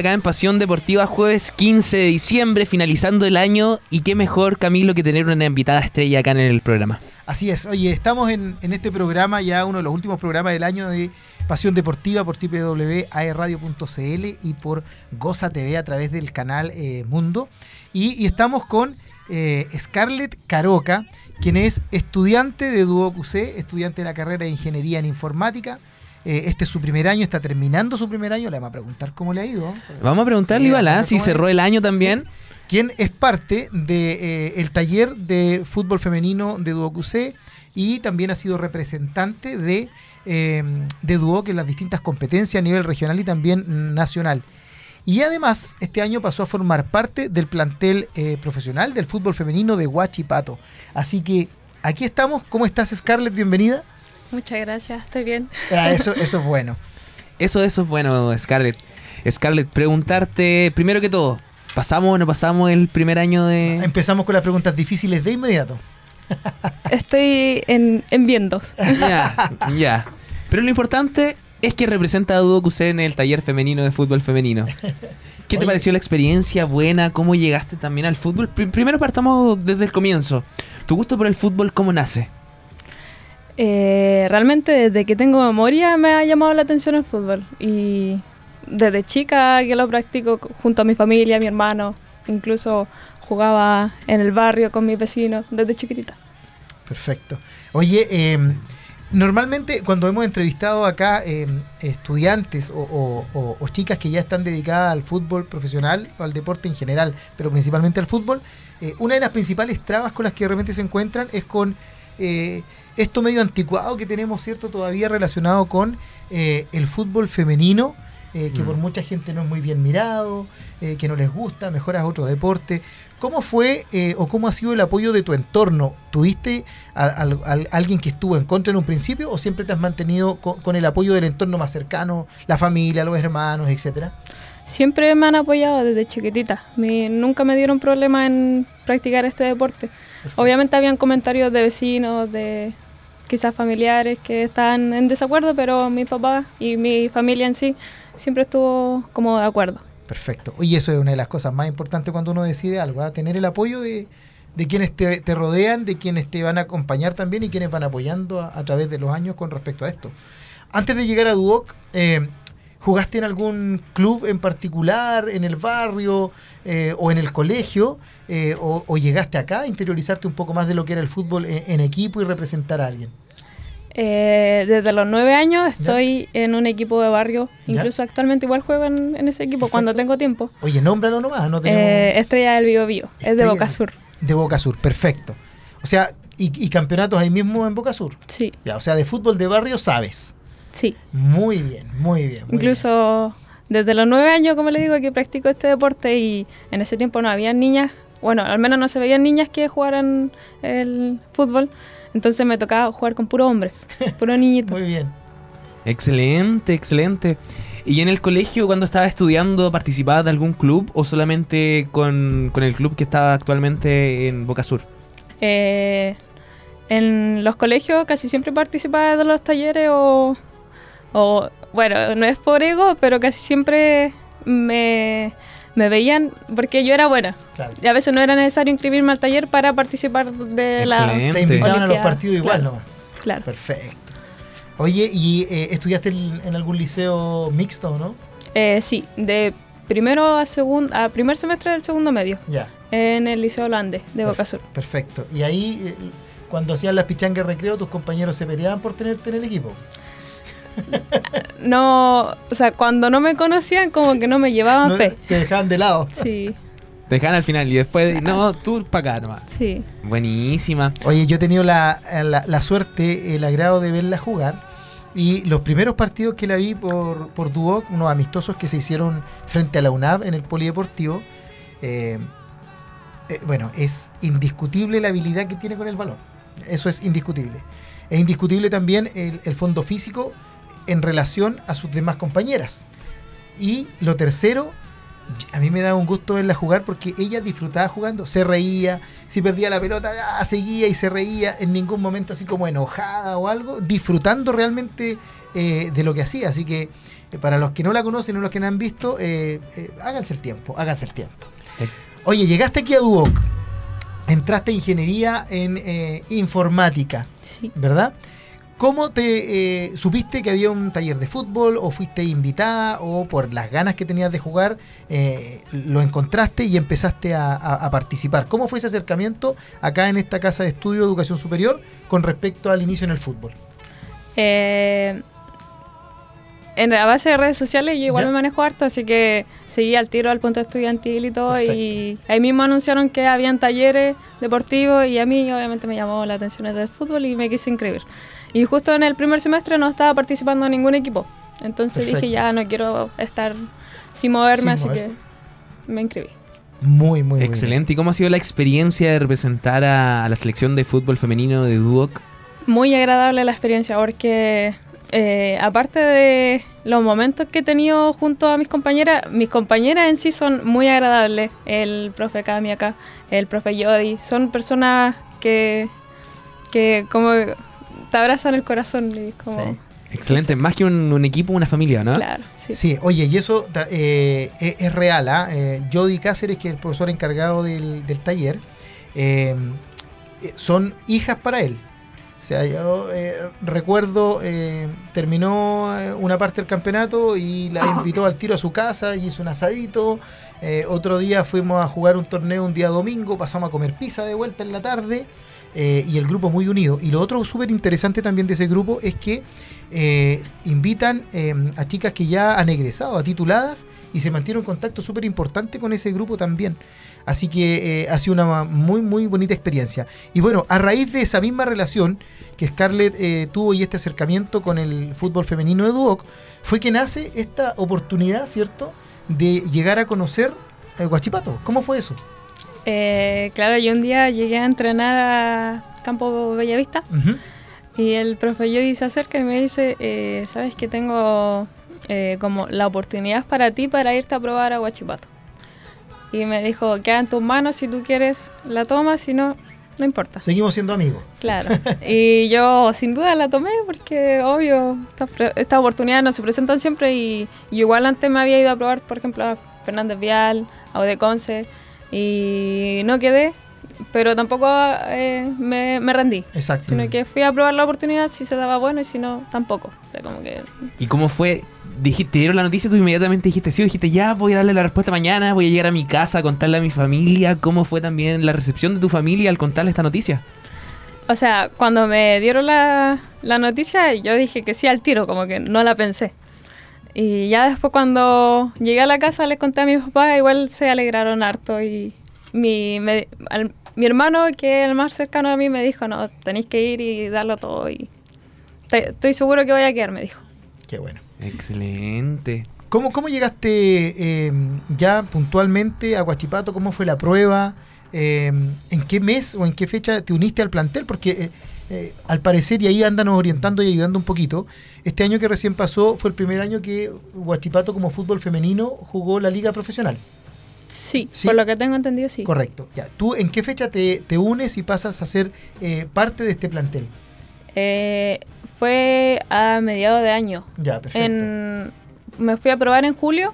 acá en Pasión Deportiva, jueves 15 de diciembre, finalizando el año. Y qué mejor, Camilo, que tener una invitada estrella acá en el programa. Así es, oye, estamos en, este programa, ya uno de los últimos programas del año de Pasión Deportiva por www.aerradio.cl y por Goza TV a través del canal eh, Mundo. Y, estamos con eh, Scarlett Caroca, quien es estudiante de QC, estudiante de la carrera de Ingeniería en Informática eh, este es su primer año, está terminando su primer año. Le vamos a preguntar cómo le ha ido. Vamos a preguntarle, igual, si cerró el año también. Quien es parte del de, eh, el taller de fútbol femenino de QC y también ha sido representante de, eh, de Duoc en las distintas competencias a nivel regional y también nacional. Y además, este año pasó a formar parte del plantel profesional del fútbol femenino de Huachipato. Así que aquí estamos. ¿Cómo estás, Scarlett? Bienvenida. Muchas gracias, estoy bien. Ah, eso, eso es bueno. Eso, eso es bueno, Scarlett. Scarlett, preguntarte, primero que todo, ¿pasamos o no pasamos el primer año de...? Empezamos con las preguntas difíciles de inmediato. Estoy en, en vientos. Ya, ya. Pero lo importante es que representa a Dudo en el taller femenino de fútbol femenino. ¿Qué te pareció la experiencia buena? ¿Cómo llegaste también al fútbol? primero partamos desde el comienzo. ¿Tu gusto por el fútbol cómo nace? Eh, realmente desde que tengo memoria me ha llamado la atención el fútbol y desde chica que lo practico junto a mi familia, mi hermano, incluso jugaba en el barrio con mis vecinos desde chiquitita. Perfecto. Oye, em, normalmente cuando hemos entrevistado acá em, estudiantes o, chicas que ya están dedicadas al fútbol profesional o al deporte en general, pero principalmente al fútbol, eh, una de las principales trabas con las que de repente se encuentran es con eh, esto medio anticuado que tenemos, ¿cierto? Todavía relacionado con eh, el fútbol femenino, eh, que por mm. mucha gente no es muy bien mirado, que no les gusta, mejoras otro deporte. ¿Cómo fue o cómo ha sido el apoyo de tu entorno? ¿Tuviste a, alguien que estuvo en contra en un principio o siempre te has mantenido con, el apoyo del entorno más cercano, la familia, los hermanos, etcétera? Siempre me han apoyado desde chiquitita. nunca me dieron problema en practicar este deporte. Obviamente habían comentarios de vecinos, de quizás familiares que estaban en desacuerdo, pero mi papá y mi familia en sí siempre estuvo como de acuerdo. Perfecto. Y eso es una de las cosas más importantes cuando uno decide algo, ¿ah? tener el apoyo de, quienes te, rodean, de quienes te van a acompañar también y quienes van apoyando a, través de los años con respecto a esto. Antes de llegar a Duoc, eh, ¿jugaste en algún club en particular, en el barrio eh, o en el colegio? Eh, o, llegaste acá a interiorizarte un poco más de lo que era el fútbol en, equipo y representar a alguien? Eh, desde los nueve años estoy en un equipo de barrio, incluso actualmente igual juego en, ese equipo cuando tengo tiempo. Oye, nómbralo nomás, no eh, Estrella del Bio Bio, es de Boca Sur. De Boca Sur, perfecto. O sea, y, campeonatos ahí mismo en Boca Sur. Sí. Ya, o sea, de fútbol de barrio sabes. Sí. Muy bien, muy bien. incluso desde los nueve años, como le digo, que practico este deporte y en ese tiempo no había niñas bueno, al menos no se veían niñas que jugaran el fútbol, entonces me tocaba jugar con puro hombres, puro niñito. Muy bien. Excelente, excelente. ¿Y en el colegio, cuando estaba estudiando, participabas de algún club o solamente con, el club que estaba actualmente en Boca Sur? Eh, en los colegios casi siempre participaba de los talleres o, o, bueno, no es por ego, pero casi siempre me me veían porque yo era buena. Y a veces no era necesario inscribirme al taller para participar de la. Te invitaban a los partidos igual nomás. Claro. Perfecto. Oye, ¿y eh, estudiaste en, algún liceo mixto, no? Eh, sí, de primero a segundo, a primer semestre del segundo medio. Ya. En el Liceo Holandés de Boca Sur. Perfecto. Y ahí, eh, cuando hacían las pichangas recreo, tus compañeros se peleaban por tenerte en el equipo no, o sea, cuando no me conocían, como que no me llevaban fe. Te dejaban de lado. Sí. Te dejaban al final y después, no, tú para acá nomás. Sí. Buenísima. Oye, yo he tenido la, la, suerte, el agrado de verla jugar. Y los primeros partidos que la vi por, por Duoc, unos amistosos que se hicieron frente a la UNAV en el Polideportivo, eh, eh, bueno, es indiscutible la habilidad que tiene con el balón. Eso es indiscutible. Es indiscutible también el, el fondo físico en relación a sus demás compañeras. Y lo tercero, a mí me daba un gusto verla jugar porque ella disfrutaba jugando, se reía, si perdía la pelota, ah, seguía y se reía, en ningún momento así como enojada o algo, disfrutando realmente eh, de lo que hacía. Así que eh, para los que no la conocen o los que no han visto, eh, eh, háganse el tiempo, háganse el tiempo. Eh. Oye, llegaste aquí a Duoc, entraste a ingeniería en eh, informática, Sí. ¿verdad? ¿Cómo te eh, supiste que había un taller de fútbol o fuiste invitada o por las ganas que tenías de jugar eh, lo encontraste y empezaste a, a- a participar? ¿Cómo fue ese acercamiento acá en esta casa de estudio de educación superior con respecto al inicio en el fútbol? Eh, en la base de redes sociales yo igual Ya. me manejo harto, así que seguí al tiro al punto estudiantil y todo. Y ahí mismo anunciaron que habían talleres deportivos y a mí obviamente me llamó la atención el del fútbol y me quise inscribir. Y justo en el primer semestre no estaba participando en ningún equipo. Entonces Perfecto. dije ya no quiero estar sin moverme, Sin así moverse. que me inscribí. Muy, muy, muy Excelente. ¿Y cómo ha sido la experiencia de representar a, a la selección de fútbol femenino de Duoc? Muy agradable la experiencia porque eh, aparte de los momentos que he tenido junto a mis compañeras, mis compañeras en sí son muy agradables. El profe Cami acá, el profe Yodi, son personas que, que como te abrazan el corazón y como... Sí. Excelente. Más que un, un equipo, una familia, ¿no? Claro, sí. Sí, oye, y eso eh, es, es real, ¿ah? Eh, Jody Cáceres, que es el profesor encargado del, del taller, eh, eh, son hijas para él. O sea, yo eh, recuerdo, eh, terminó una parte del campeonato y la invitó al tiro a su casa y hizo un asadito. Eh, otro día fuimos a jugar un torneo un día domingo, pasamos a comer pizza de vuelta en la tarde. Eh, y el grupo muy unido. Y lo otro súper interesante también de ese grupo es que eh, invitan eh, a chicas que ya han egresado, a tituladas, y se mantiene un contacto súper importante con ese grupo también. Así que eh, ha sido una muy, muy bonita experiencia. Y bueno, a raíz de esa misma relación que Scarlett tuvo y este acercamiento con el fútbol femenino de Duoc, fue que nace esta oportunidad, ¿cierto?, de llegar a conocer eh, Guachipato. ¿Cómo fue eso? Eh, claro, yo un día llegué a entrenar a Campo Bellavista Ujú. Y el profe Yodi se acerca y me dice, eh, sabes que tengo eh, como la oportunidad para ti para irte a probar a Huachipato. Y me dijo, queda en tus manos, si tú quieres la tomas, si no, no importa. Seguimos siendo amigos. Claro. y yo sin duda la tomé porque, obvio, estas estas oportunidades no se presentan siempre y, y igual antes me había ido a probar, por ejemplo, a Fernández Vial, a Odeconce y no quedé, pero tampoco eh, me, me rendí. Exacto. Sino que fui a probar la oportunidad si se daba bueno y si no, tampoco. O sea, como que... ¿Y cómo fue? Dijiste, te dieron la noticia, tú inmediatamente dijiste, sí, dijiste, ya voy a darle la respuesta mañana, voy a llegar a mi casa a contarle a mi familia. ¿Cómo fue también la recepción de tu familia al contarle esta noticia? O sea, cuando me dieron la, la noticia, yo dije que sí al tiro, como que no la pensé. Y ya después cuando llegué a la casa les conté a mi papá, igual se alegraron harto y mi, me- al- mi hermano, que es el más cercano a mí, me dijo, no, tenéis que ir y darlo todo y te- estoy seguro que voy a quedar, me dijo. Qué bueno. Excelente. ¿Cómo, cómo llegaste eh, ya puntualmente a Guachipato? ¿Cómo fue la prueba? Eh, ¿En qué mes o en qué fecha te uniste al plantel? Porque eh, eh, al parecer, y ahí andanos orientando y ayudando un poquito, este año que recién pasó fue el primer año que Guachipato como fútbol femenino jugó la liga profesional. Sí, ¿Sí? por lo que tengo entendido, sí. Correcto. Ya. ¿Tú en qué fecha te, te unes y pasas a ser eh, parte de este plantel? Eh, fue a mediados de año. Ya, perfecto. En, me fui a probar en julio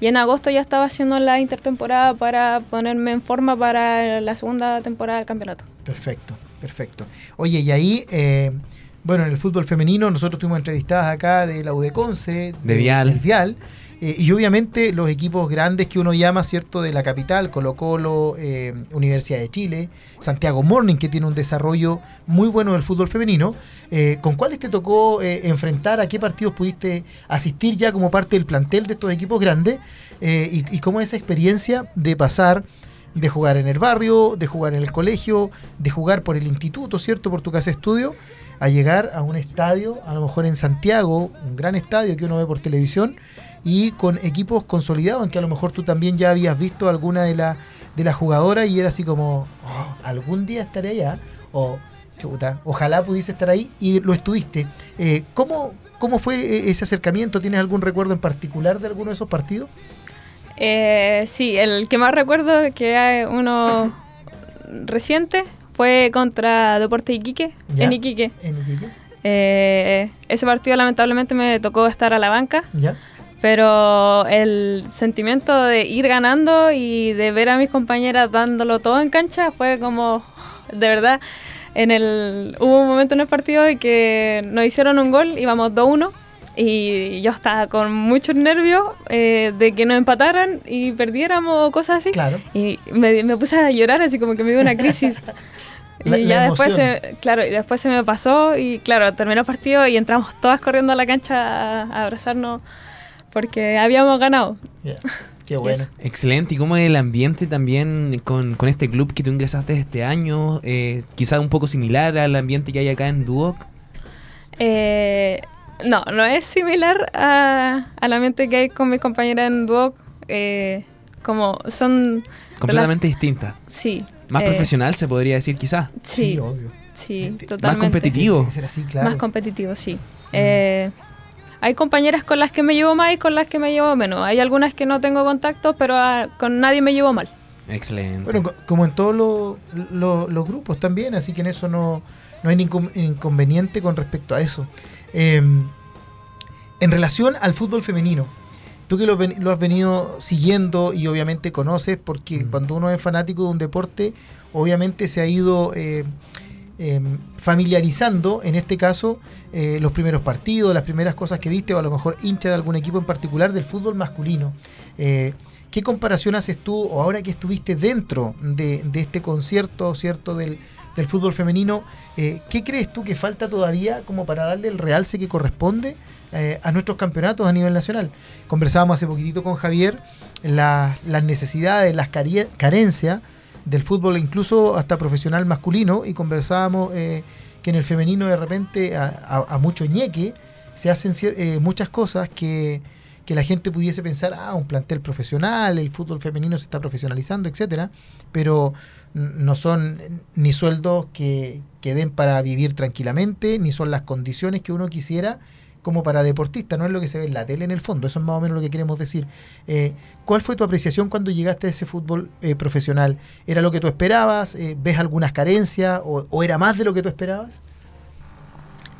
y en agosto ya estaba haciendo la intertemporada para ponerme en forma para la segunda temporada del campeonato. Perfecto, perfecto. Oye, y ahí, eh, bueno, en el fútbol femenino nosotros tuvimos entrevistadas acá de la UDECONCE, De Vial. del Vial, eh, y obviamente los equipos grandes que uno llama, ¿cierto?, de la capital, Colo Colo, eh, Universidad de Chile, Santiago Morning, que tiene un desarrollo muy bueno del fútbol femenino. Eh, ¿Con cuáles te tocó eh, enfrentar? ¿A qué partidos pudiste asistir ya como parte del plantel de estos equipos grandes? Y, y cómo es esa experiencia de pasar de jugar en el barrio, de jugar en el colegio, de jugar por el instituto, ¿cierto? Por tu casa de estudio, a llegar a un estadio, a lo mejor en Santiago, un gran estadio que uno ve por televisión, y con equipos consolidados, en que a lo mejor tú también ya habías visto alguna de las de las jugadoras y era así como, "Oh, algún día estaré allá, o chuta, ojalá pudiese estar ahí, y lo estuviste. Eh, ¿cómo, ¿Cómo fue eh, ese acercamiento? ¿Tienes algún recuerdo en particular de alguno de esos partidos? Eh, sí, el que más recuerdo que hay uno reciente fue contra Deporte Iquique, Ya. en Iquique. ¿En Iquique? Eh, ese partido lamentablemente me tocó estar a la banca, ¿Ya? pero el sentimiento de ir ganando y de ver a mis compañeras dándolo todo en cancha fue como, de verdad, en el hubo un momento en el partido en que nos hicieron un gol, íbamos 2-1 y yo estaba con muchos nervios eh, de que nos empataran y perdiéramos o cosas así. Claro. Y me, me puse a llorar así como que me dio una crisis. La- y la ya después se, claro, y después se me pasó y claro, terminó el partido y entramos todas corriendo a la cancha a, a abrazarnos porque habíamos ganado. Qué bueno. Excelente. ¿Y cómo es el ambiente también con, con este club que tú ingresaste este año? Eh, quizás un poco similar al ambiente que hay acá en Duoc. Eh, no, no es similar a, al ambiente que hay con mis compañeras en Duoc. eh, como son... Completamente distinta. Sí. Más eh, profesional se podría decir quizás. Sí, obvio. sí, totalmente. Más competitivo. Tiene que ser así, claro. Más competitivo, sí. Eh, hay compañeras con las que me llevo más y con las que me llevo menos. Hay algunas que no tengo contacto, pero ah, con nadie me llevo mal. Excelente. Bueno, co- como en todos los- los- los grupos también, así que en eso no, no hay ningún inconveniente con respecto a eso. Eh, en relación al fútbol femenino, tú que lo, has venido siguiendo y obviamente conoces, porque Mm. cuando uno es fanático de un deporte, obviamente se ha ido eh, eh, familiarizando, en este caso, eh, los primeros partidos, las primeras cosas que viste, o a lo mejor hincha de algún equipo en particular del fútbol masculino. Eh, ¿Qué comparación haces tú, o ahora que estuviste dentro de, de este concierto, cierto, del, del fútbol femenino, eh, ¿qué crees tú que falta todavía como para darle el realce que corresponde eh, a nuestros campeonatos a nivel nacional? Conversábamos hace poquitito con Javier la- las necesidades, las carencias del fútbol, incluso hasta profesional masculino, y conversábamos eh, que en el femenino de repente a, mucho ñeque se hacen muchas cosas que, que la gente pudiese pensar, ah, un plantel profesional, el fútbol femenino se está profesionalizando, etcétera, pero no son ni sueldos que, que den para vivir tranquilamente, ni son las condiciones que uno quisiera como para deportista, no es lo que se ve en la tele en el fondo, eso es más o menos lo que queremos decir. Eh, ¿Cuál fue tu apreciación cuando llegaste a ese fútbol eh, profesional? ¿Era lo que tú esperabas? Eh, ¿Ves algunas carencias o, o era más de lo que tú esperabas?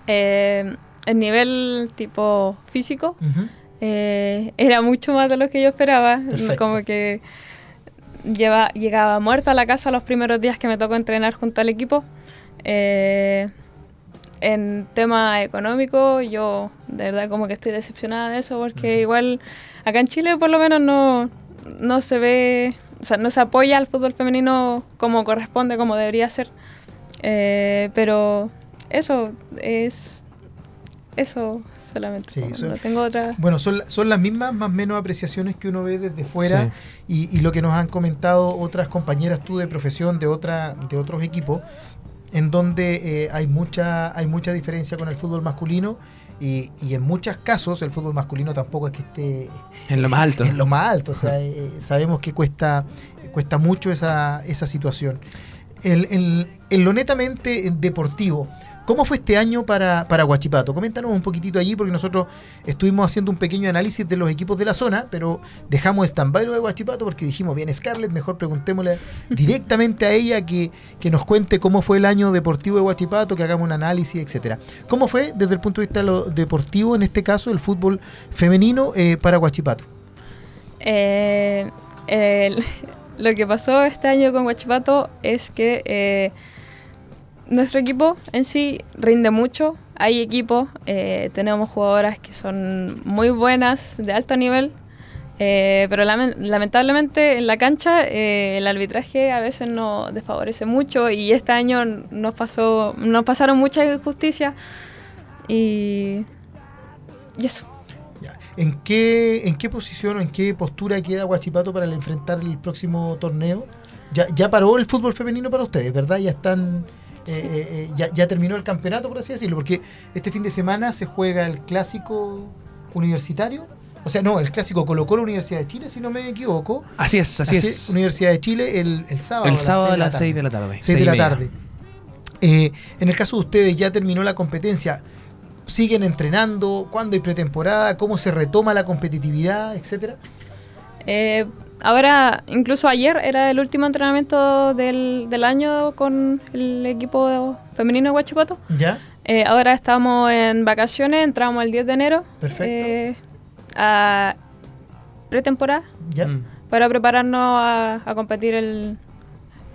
Eh, el nivel tipo físico eh, era mucho más de lo que yo esperaba. Perfecto. Como que lleva, llegaba muerta a la casa los primeros días que me tocó entrenar junto al equipo. Eh, en tema económico, yo de verdad como que estoy decepcionada de eso porque igual acá en Chile por lo menos no, no se ve, o sea, no se apoya al fútbol femenino como corresponde, como debería ser. Eh, pero eso es eso solamente. Sí, no tengo otra. Bueno, son, son las mismas, más o menos apreciaciones que uno ve desde fuera y, y lo que nos han comentado otras compañeras tú de profesión de otra, de otros equipos, en donde eh, hay mucha, hay mucha diferencia con el fútbol masculino y, y en muchos casos el fútbol masculino tampoco es que esté En lo más alto. en lo más alto. O sea, eh, sabemos que cuesta, cuesta mucho esa, esa situación. En lo netamente deportivo, ¿cómo fue este año para, para Huachipato? Coméntanos un poquitito allí, porque nosotros estuvimos haciendo un pequeño análisis de los equipos de la zona, pero dejamos stand-by lo de Huachipato porque dijimos, bien, Scarlett, mejor preguntémosle directamente a ella que, que nos cuente cómo fue el año deportivo de Huachipato, que hagamos un análisis, etcétera. ¿Cómo fue desde el punto de vista de lo deportivo, en este caso, el fútbol femenino eh, para Huachipato? Eh, lo que pasó este año con Huachipato es que eh, nuestro equipo en sí rinde mucho. Hay equipos, eh, tenemos jugadoras que son muy buenas, de alto nivel, eh, pero lamen- lamentablemente en la cancha eh, el arbitraje a veces nos desfavorece mucho y este año nos pasó, nos pasaron muchas injusticias y, y eso. ¿En qué, ¿En qué posición o en qué postura queda Huachipato para enfrentar el próximo torneo? Ya, ya paró el fútbol femenino para ustedes, ¿verdad? Ya están. Eh, eh, eh, ya, ya terminó el campeonato, por así decirlo, porque este fin de semana se juega el clásico universitario. O sea, no, el clásico colocó la Universidad de Chile, si no me equivoco. Así es, así, Así es. Universidad de Chile el, el sábado. El sábado a las tarde. 6 de la tarde. 6 de la tarde. Eh, en el caso de ustedes, ya terminó la competencia. ¿Siguen entrenando? ¿Cuándo hay pretemporada? ¿Cómo se retoma la competitividad? Etcétera. Eh, ahora, incluso ayer era el último entrenamiento del, del año con el equipo femenino de Huachipato. ¿Ya? Eh, ahora estamos en vacaciones, entramos el 10 de enero. Perfecto. eh, a pretemporada ¿Ya? Mm. para prepararnos a, a competir el,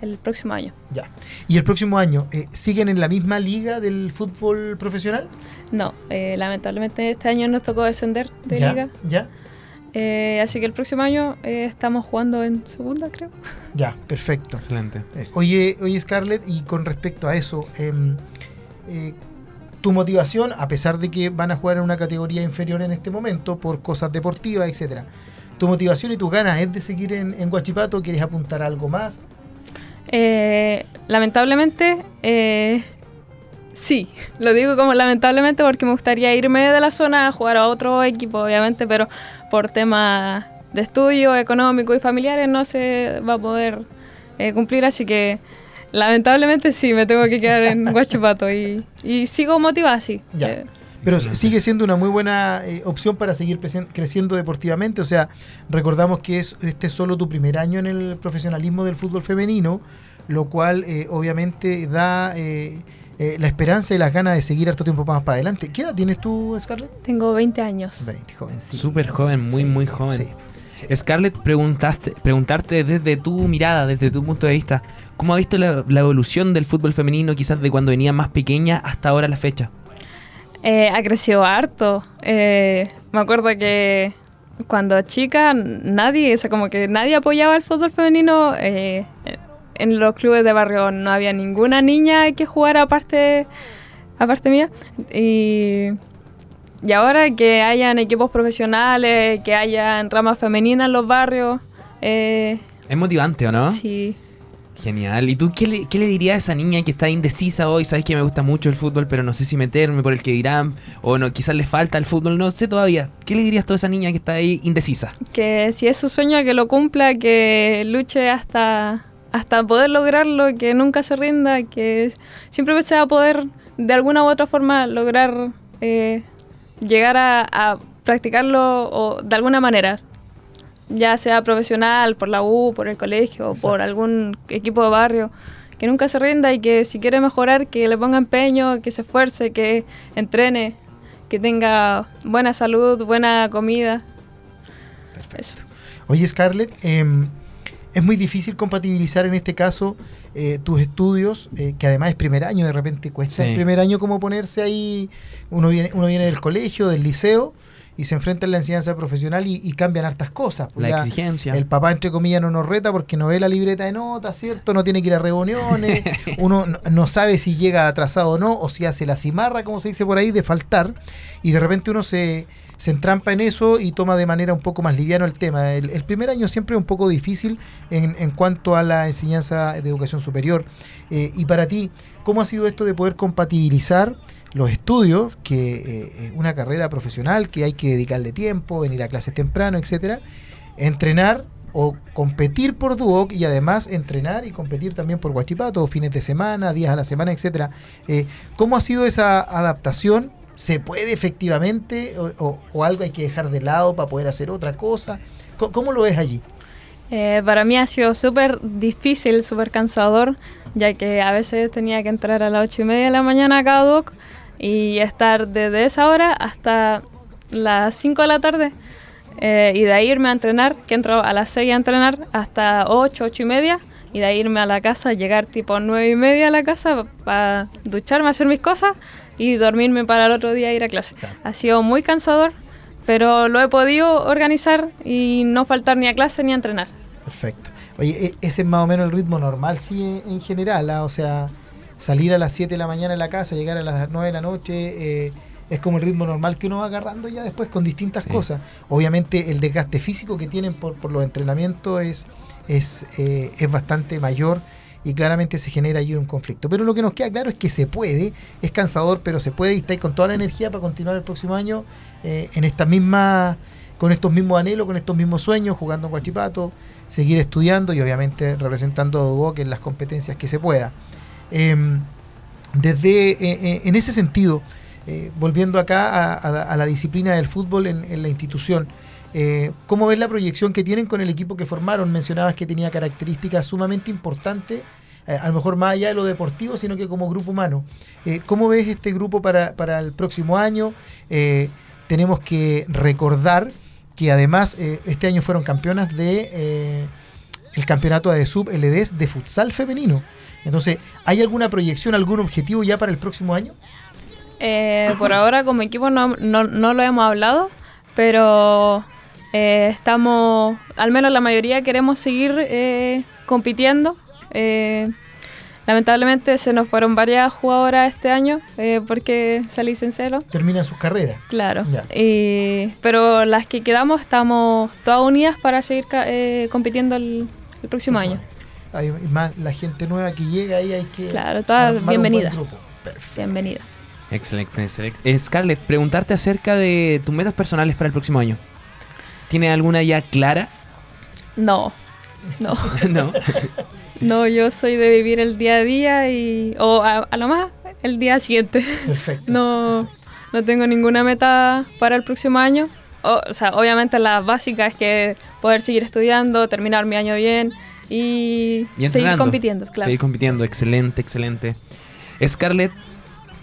el próximo año. Ya. ¿Y el próximo año eh, siguen en la misma liga del fútbol profesional? No, eh, lamentablemente este año nos tocó descender de ¿Ya? liga. ¿Ya? Eh, así que el próximo año eh, estamos jugando en segunda, creo. Ya, perfecto. Excelente. Eh, oye, oye Scarlett, y con respecto a eso, em, eh, tu motivación, a pesar de que van a jugar en una categoría inferior en este momento por cosas deportivas, etcétera, tu motivación y tus ganas es de seguir en, en Guachipato, ¿quieres apuntar a algo más? Eh, lamentablemente, eh, sí, lo digo como lamentablemente porque me gustaría irme de la zona a jugar a otro equipo, obviamente, pero por temas de estudio, económico y familiares no se va a poder eh, cumplir, así que lamentablemente sí, me tengo que quedar en Huachipato y, y sigo motivada, sí. Ya. Eh, Pero Excelente. sigue siendo una muy buena eh, opción para seguir creciendo deportivamente. O sea, recordamos que es, este es solo tu primer año en el profesionalismo del fútbol femenino, lo cual eh, obviamente da eh, la esperanza y las ganas de seguir harto tiempo más para adelante. ¿Qué edad tienes tú, Scarlett? tengo 20 años. 20, jovencita. Súper joven, muy, muy joven. sí. Scarlett, preguntaste, preguntarte desde tu mirada, desde tu punto de vista, ¿cómo ha visto la, la evolución del fútbol femenino quizás de cuando venía más pequeña hasta ahora la fecha? Eh, ha crecido harto. Eh, me acuerdo que cuando chica nadie, o sea, como que nadie apoyaba el fútbol femenino. eh, en los clubes de barrio no había ninguna niña que jugara aparte, aparte mía. Y, y ahora que hayan equipos profesionales, que hayan ramas femeninas en los barrios, eh, Es motivante, ¿o no? sí. Genial. ¿Y tú qué le, qué le dirías a esa niña que está indecisa hoy? Sabes que me gusta mucho el fútbol, pero no sé si meterme por el que dirán. O no, quizás le falta el fútbol, no sé todavía. ¿Qué le dirías a toda esa niña que está ahí indecisa? que si es su sueño que lo cumpla, que luche hasta, hasta poder lograrlo, que nunca se rinda, que siempre se va a poder de alguna u otra forma lograr eh, llegar a, a practicarlo o, de alguna manera, ya sea profesional, por la U, por el colegio, o por algún equipo de barrio. Que nunca se rinda y que si quiere mejorar, que le ponga empeño, que se esfuerce, que entrene, que tenga buena salud, buena comida. Eso. Oye, Scarlett, em, es muy difícil compatibilizar en este caso eh, tus estudios, eh, que además es primer año, de repente cuesta Sí. el primer año como ponerse ahí, uno viene, uno viene del colegio, del liceo, y se enfrenta a la enseñanza profesional y, y cambian hartas cosas. pues La ya exigencia. El papá, entre comillas, no nos reta porque no ve la libreta de notas, ¿cierto? No tiene que ir a reuniones, uno no, no sabe si llega atrasado o no, o si hace la cimarra, como se dice por ahí, de faltar, y de repente uno se, se entrampa en eso y toma de manera un poco más liviano el tema. El, primer año siempre es un poco difícil en, en cuanto a la enseñanza de educación superior. Eh, y para ti, ¿cómo ha sido esto de poder compatibilizar los estudios, que eh, es una carrera profesional, que hay que dedicarle tiempo, venir a clases temprano, etcétera, entrenar o competir por Duoc y además entrenar y competir también por Guachipato, fines de semana, días a la semana, etcétera. Eh, ¿Cómo ha sido esa adaptación? ¿Se puede efectivamente o, algo hay que dejar de lado para poder hacer otra cosa? ¿Cómo, lo ves allí? Eh, para mí ha sido súper difícil, súper cansador, ya que a veces tenía que entrar a las ocho y media de la mañana a cada doc y estar desde esa hora hasta las 5 de la tarde eh, y de ahí irme a entrenar, que entro a las 6 a entrenar hasta 8, 8 y media y de ahí irme a la casa, llegar tipo 9 y media a la casa para ducharme, hacer mis cosas y dormirme para el otro día ir a clase. Ha sido muy cansador, pero lo he podido organizar y no faltar ni a clase ni a entrenar. Perfecto. Oye, e- ese es más o menos el ritmo normal, sí, en, en general. ¿ah? O sea, salir a las 7 de la mañana de la casa, llegar a las 9 de la noche, eh, es como el ritmo normal que uno va agarrando ya después con distintas Sí. cosas. Obviamente el desgaste físico que tienen por, por los entrenamientos es, es, eh, es bastante mayor y claramente se genera allí un conflicto. Pero lo que nos queda claro es que se puede, es cansador, pero se puede y estáis con toda la energía para continuar el próximo año eh, en esta misma, con estos mismos anhelos, con estos mismos sueños, jugando en Guachipato, seguir estudiando y obviamente representando a Duoc en las competencias que se pueda. Em, desde eh, eh, en ese sentido, volviendo acá a, a- a la disciplina del fútbol en, en la institución, Eh, ¿Cómo ves la proyección que tienen con el equipo que formaron? Mencionabas que tenía características sumamente importantes, eh, a lo mejor más allá de lo deportivo, sino que como grupo humano. Eh, ¿Cómo ves este grupo para, para el próximo año? Tenemos que recordar que además este año fueron campeonas de el campeonato de sub LDs de futsal femenino. Entonces, ¿hay alguna proyección, algún objetivo ya para el próximo año? Por ahora como equipo no, no, no lo hemos hablado, pero eh, estamos, al menos la mayoría queremos seguir eh, compitiendo. Eh, lamentablemente se nos fueron varias jugadoras este año eh, porque salí en celo. Terminan sus carreras. Claro. Pero las que quedamos estamos todas unidas para seguir ca- eh, compitiendo el, el próximo año. Hay más la gente nueva que llega ahí hay que Claro, toda armar un bienvenida. Excelente, excelente. Scarlett, preguntarte acerca de tus metas personales para el próximo año. ¿Tienes alguna ya clara? No, no, no. no, yo soy de vivir el día a día y, o a, a lo más el día siguiente. Perfecto. No, no tengo ninguna meta para el próximo año. O, o sea, obviamente las básicas que poder seguir estudiando, terminar mi año bien y, Y seguir compitiendo, claro. Seguir compitiendo, excelente, excelente. Scarlett,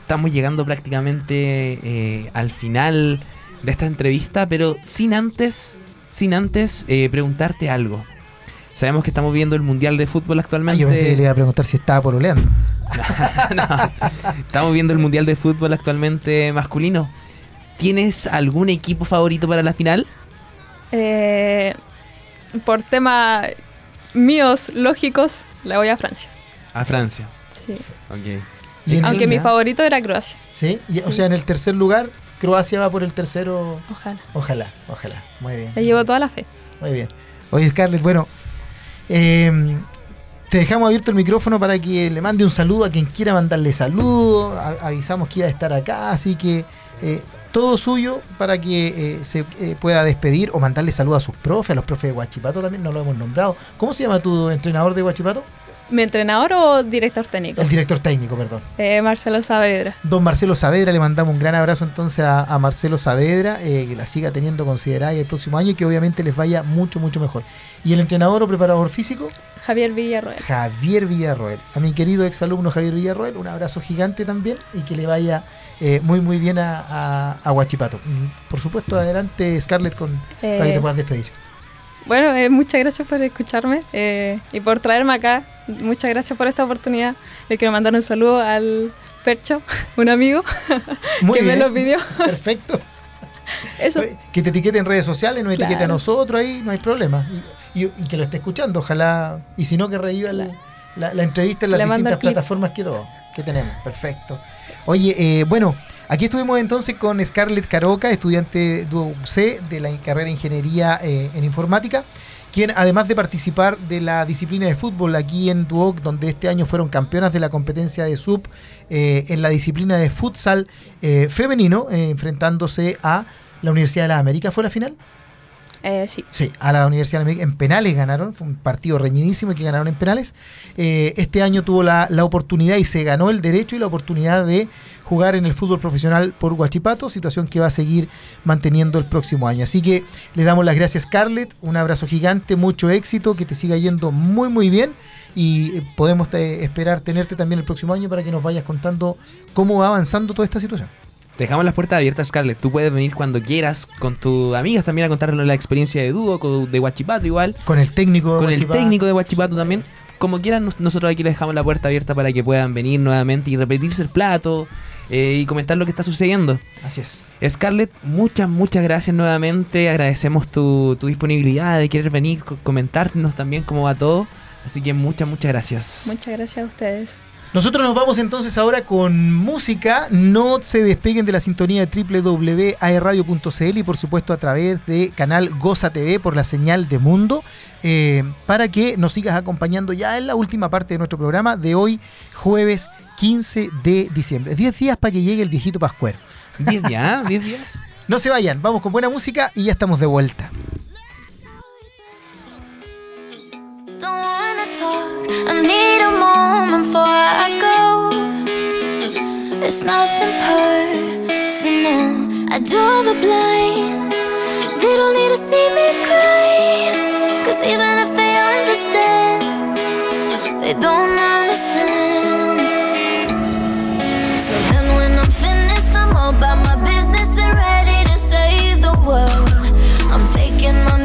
estamos llegando prácticamente eh, al final de esta entrevista, pero sin antes, sin antes eh, preguntarte algo. Sabemos que estamos viendo el Mundial de Fútbol Ah, actualmente. yo pensé que le iba a preguntar si estaba pololeando. No, estamos viendo el Mundial de Fútbol actualmente masculino. ¿Tienes algún equipo favorito para la final? Eh, por temas míos lógicos, le voy a Francia. A Francia. Sí. Ok. Y en- Aunque mi Ya. favorito era Croacia. ¿Sí? Y- O sea, en el tercer lugar, Croacia va por el tercero. Ojalá. Ojalá, ojalá. Muy bien. Le llevo toda la fe. Muy bien. Oye, Scarlett, bueno, eh, te dejamos abierto el micrófono para que le mande un saludo a quien quiera mandarle saludo. A- avisamos que iba a estar acá, así que eh, todo suyo para que eh, se eh, pueda despedir o mandarle saludos a sus profes, a los profes de Guachipato también, no lo hemos nombrado. ¿Cómo se llama tu entrenador de Guachipato? ¿Mi entrenador o director técnico? El director técnico, perdón. Eh, Marcelo Saavedra. Don Marcelo Saavedra, le mandamos un gran abrazo entonces a, a Marcelo Saavedra, eh, que la siga teniendo considerada y el próximo año y que obviamente les vaya mucho, mucho mejor. ¿Y el entrenador o preparador físico? Javier Villarroel. Javier Villarroel. A mi querido exalumno Javier Villarroel, un abrazo gigante también y que le vaya eh, muy, muy bien a, a, a Huachipato. Y, por supuesto, adelante Scarlett con, para que te puedas despedir. Bueno, eh, muchas gracias por escucharme eh, y por traerme acá. Muchas gracias por esta oportunidad. Le quiero mandar un saludo al Percho, un amigo Muy que me bien. lo pidió. Perfecto. Eso. Que te etiquete en redes sociales, nos etiquete a Claro. nosotros ahí, no hay problema. Y, y- y que lo esté escuchando, ojalá. Y si no, que reviva el- la, la entrevista en las Le distintas plataformas que que tenemos. Perfecto. Oye, eh, bueno, aquí estuvimos entonces con Scarlett Caroca, estudiante UC de la carrera de Ingeniería eh, en Informática, quien además de participar de la disciplina de fútbol aquí en Duoc, donde este año fueron campeonas de la competencia de sub eh, en la disciplina de futsal eh, femenino, enfrentándose a la Universidad de las Américas, ¿fue la final? Eh, sí. Sí, a la Universidad de América. En penales ganaron, fue un partido reñidísimo que ganaron en penales. Eh, este año tuvo la, la oportunidad y se ganó el derecho y la oportunidad de jugar en el fútbol profesional por Huachipato, situación que va a seguir manteniendo el próximo año. Así que le damos las gracias, Scarlett, un abrazo gigante, mucho éxito, que te siga yendo muy, muy bien y eh, podemos eh, esperar tenerte también el próximo año para que nos vayas contando cómo va avanzando toda esta situación. Te dejamos las puertas abiertas, Scarlett. Tú puedes venir cuando quieras con tus amigas también a contarnos la experiencia de dúo, con- de Guachipato igual, Con el técnico de con el Huachipato. técnico de Guachipato también. Como quieran, nos- nosotros aquí les dejamos la puerta abierta para que puedan venir nuevamente y repetirse el plato eh, y comentar lo que está sucediendo. Así es. Scarlett, muchas, muchas gracias nuevamente. Agradecemos tu, tu disponibilidad de querer venir, co- comentarnos también cómo va todo. Así que muchas, muchas gracias. Muchas gracias a ustedes. Nosotros nos vamos entonces ahora con música. No se despeguen de la sintonía de www.aerradio.cl y por supuesto a través de canal Goza TV por la señal de Mundo eh, para que nos sigas acompañando ya en la última parte de nuestro programa de hoy, jueves 15 de diciembre. 10 días para que llegue el viejito Pascuero. ¿Diez días? ¿ah? ¿Diez días? No se vayan, vamos con buena música y ya estamos de vuelta. talk. I need a moment before I go. It's nothing personal. I draw the blinds. They don't need to see me cry. Cause even if they understand, they don't understand. So then when I'm finished, I'm all about my business and ready to save the world. I'm taking my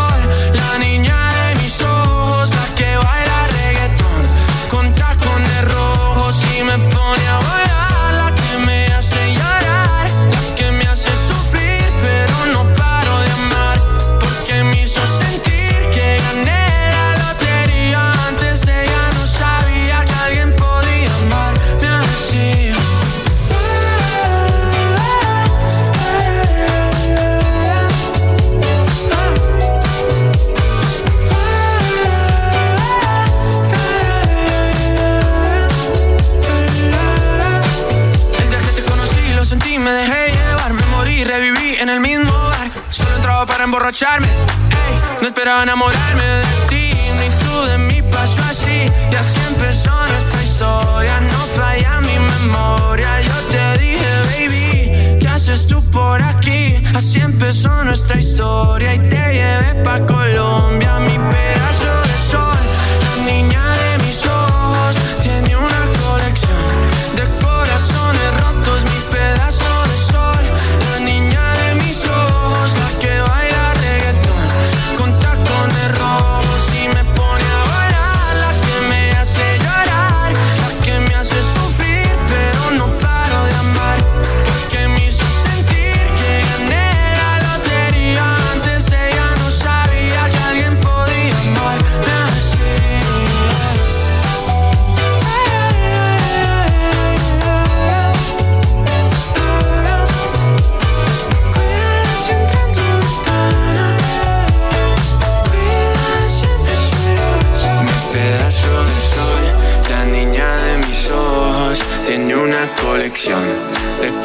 el mismo bar. Solo entraba para emborracharme. Ey, no esperaba enamorarme de ti, ni tú de mí pasó así. Ya siempre empezó nuestra historia, no falla mi memoria. Yo te dije, baby, ¿qué haces tú por aquí? Así empezó nuestra historia y te llevé pa' Colombia, mi pedazo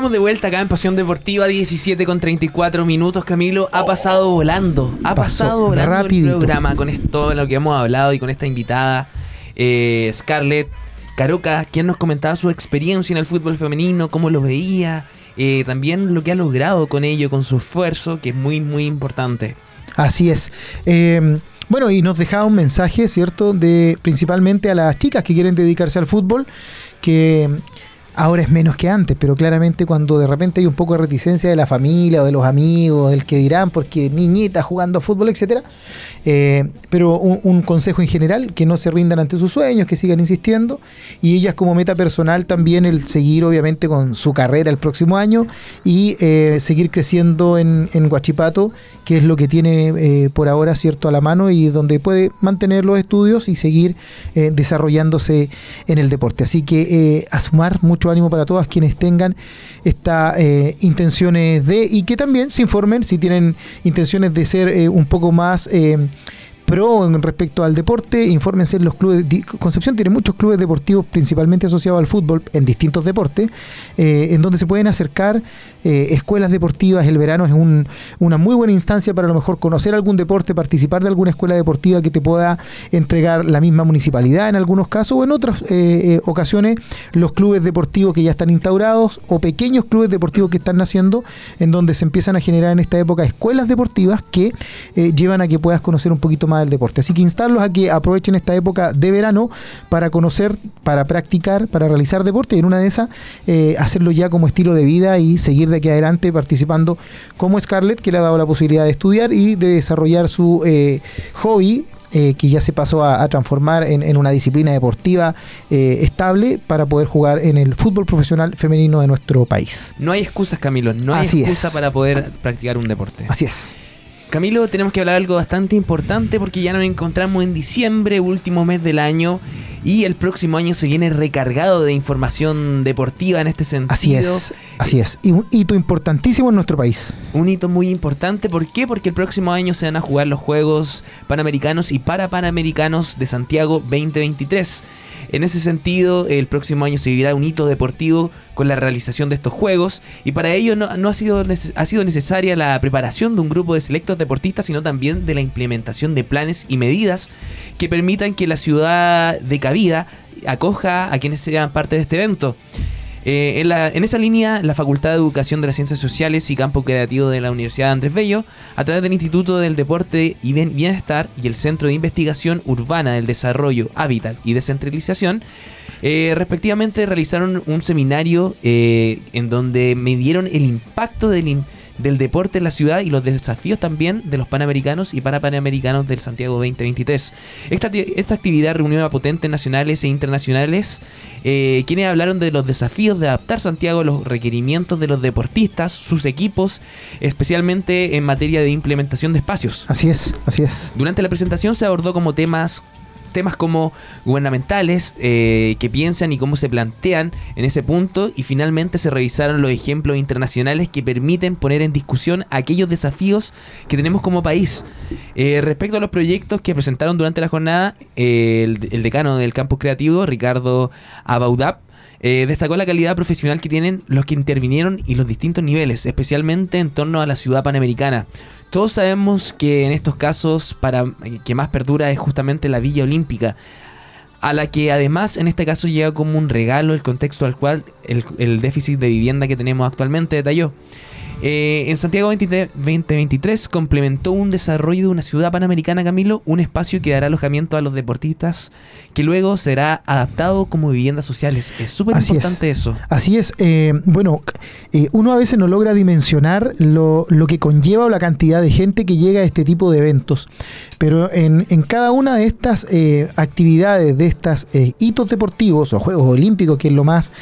estamos de vuelta acá en Pasión Deportiva, 17 con 34 minutos. Camilo, ha pasado volando. Ha Pasó pasado volando rapidito. el programa con esto lo que hemos hablado y con esta invitada, eh, Scarlett Caroca, quien nos comentaba su experiencia en el fútbol femenino, cómo lo veía, eh, también lo que ha logrado con ello, con su esfuerzo, que es muy, muy importante. Así es. Eh, bueno, y nos dejaba un mensaje, ¿cierto? De principalmente a las chicas que quieren dedicarse al fútbol, que ahora es menos que antes, pero claramente cuando de repente hay un poco de reticencia de la familia o de los amigos, del que dirán, porque niñita jugando fútbol, etcétera. eh, pero un, consejo en general, que no se rindan ante sus sueños, que sigan insistiendo. Y ellas como meta personal también el seguir obviamente con su carrera el próximo año y eh, seguir creciendo en, en Huachipato, que es lo que tiene eh, por ahora cierto a la mano y donde puede mantener los estudios y seguir eh, desarrollándose en el deporte. Así que eh, a sumar mucho ánimo para todas quienes tengan estas intenciones de y que también se informen si tienen intenciones de ser eh, un poco más eh, pro respecto al deporte, infórmense en los clubes. Concepción tiene muchos clubes deportivos, principalmente asociados al fútbol, en distintos deportes, eh, en donde se pueden acercar eh, escuelas deportivas. El verano es un- una muy buena instancia para a lo mejor conocer algún deporte, participar de alguna escuela deportiva que te pueda entregar la misma municipalidad en algunos casos, o en otras eh, eh, ocasiones los clubes deportivos que ya están instaurados o pequeños clubes deportivos que están naciendo, en donde se empiezan a generar en esta época escuelas deportivas que eh, llevan a que puedas conocer un poquito más del deporte. Así que instarlos a que aprovechen esta época de verano para conocer, para practicar, para realizar deporte y en una de esas eh, hacerlo ya como estilo de vida y seguir de aquí adelante participando como Scarlett, que le ha dado la posibilidad de estudiar y de desarrollar su eh, hobby. eh, que ya se pasó a, a transformar en, en una disciplina deportiva eh, estable para poder jugar en el fútbol profesional femenino de nuestro país. No hay excusas, Camilo. No hay Así excusa es. para poder practicar un deporte. Así es. Camilo, tenemos que hablar algo bastante importante porque ya nos encontramos en diciembre, último mes del año, y el próximo año se viene recargado de información deportiva en este sentido. Así es. Así es. Y un hito importantísimo en nuestro país. Un hito muy importante. ¿Por qué? Porque el próximo año se van a jugar los Juegos Panamericanos y para Panamericanos de Santiago 2023. En ese sentido, el próximo año se un hito deportivo con la realización de estos Juegos y para ello no, ha, sido, ha sido necesaria la preparación de un grupo de selectos deportistas, sino también de la implementación de planes y medidas que permitan que la ciudad de Cabida acoja a quienes sean parte de este evento. Eh, en, esa línea, la Facultad de Educación de las Ciencias Sociales y Campo Creativo de la Universidad de Andrés Bello, a través del Instituto del Deporte y Bien- Bienestar y el Centro de Investigación Urbana del Desarrollo, Hábitat y Descentralización, eh, respectivamente realizaron un seminario eh, en donde midieron el impacto del, del deporte en la ciudad y los desafíos también de los panamericanos y parapanamericanos del Santiago 2023. Esta, esta actividad reunió a potentes nacionales e internacionales eh, quienes hablaron de los desafíos de adaptar Santiago a los requerimientos de los deportistas, sus equipos, especialmente en materia de implementación de espacios. Así es. Así es. Durante la presentación se abordó como temas temas como gubernamentales eh, que piensan y cómo se plantean en ese punto y finalmente se revisaron los ejemplos internacionales que permiten poner en discusión aquellos desafíos que tenemos como país. Eh, respecto a los proyectos que presentaron durante la jornada, eh, el, el decano del campus creativo, Ricardo Abaudap, eh, destacó la calidad profesional que tienen los que intervinieron y los distintos niveles, especialmente en torno a la ciudad panamericana. Todos sabemos que en estos casos para que más perdura es justamente la Villa Olímpica. a la que además en este caso llega como un regalo el contexto al cual el, el déficit de vivienda que tenemos actualmente detalló. Eh, en Santiago 23 2023 complementó un desarrollo de una ciudad panamericana, Camilo, un espacio que dará alojamiento a los deportistas, que luego será adaptado como viviendas sociales. Es súper es. importante eso. Así es. eh, bueno, eh, uno a veces no logra dimensionar lo, lo que conlleva o la cantidad de gente que llega a este tipo de eventos. Pero en, en cada una de estas actividades, de estos hitos deportivos o Juegos Olímpicos, que es lo más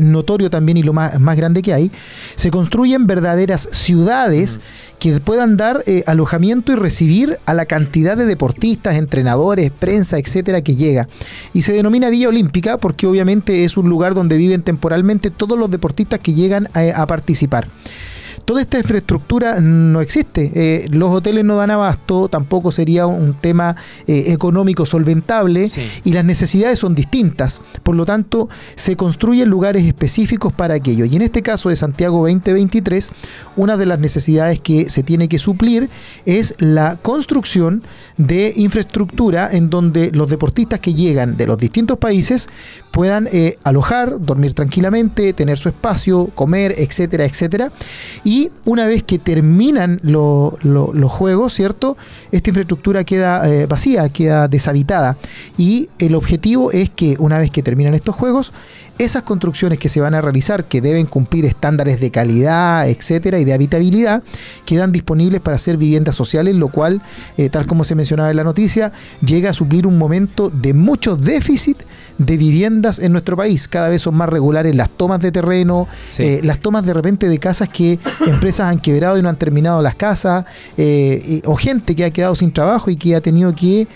notorio también y lo más, más grande que hay, se construyen verdaderas ciudades que puedan dar eh, alojamiento y recibir a la cantidad de deportistas, entrenadores, prensa, etcétera, que llega. Y se denomina Villa Olímpica porque obviamente es un lugar donde viven temporalmente todos los deportistas que llegan a, a participar. Toda esta infraestructura no existe. Eh, los hoteles no dan abasto, tampoco sería un tema eh, económico solventable Sí. y las necesidades son distintas. Por lo tanto, se construyen lugares específicos para aquello. Y en este caso de Santiago 2023, una de las necesidades que se tiene que suplir es la construcción de infraestructura en donde los deportistas que llegan de los distintos países puedan eh, alojar, dormir tranquilamente, tener su espacio, comer, etcétera, etcétera. Y una vez que terminan lo- lo- los juegos, ¿cierto? Esta infraestructura queda eh, vacía, queda deshabitada. Y el objetivo es que una vez que terminan estos juegos, esas construcciones que se van a realizar, que deben cumplir estándares de calidad, etcétera, y de habitabilidad, quedan disponibles para hacer viviendas sociales, lo cual, eh, tal como se mencionaba en la noticia, llega a suplir un momento de mucho déficit de viviendas en nuestro país. Cada vez son más regulares las tomas de terreno, Sí. eh, las tomas de repente de casas que empresas han quebrado y no han terminado las casas, eh, y- o gente que ha quedado sin trabajo y que ha tenido que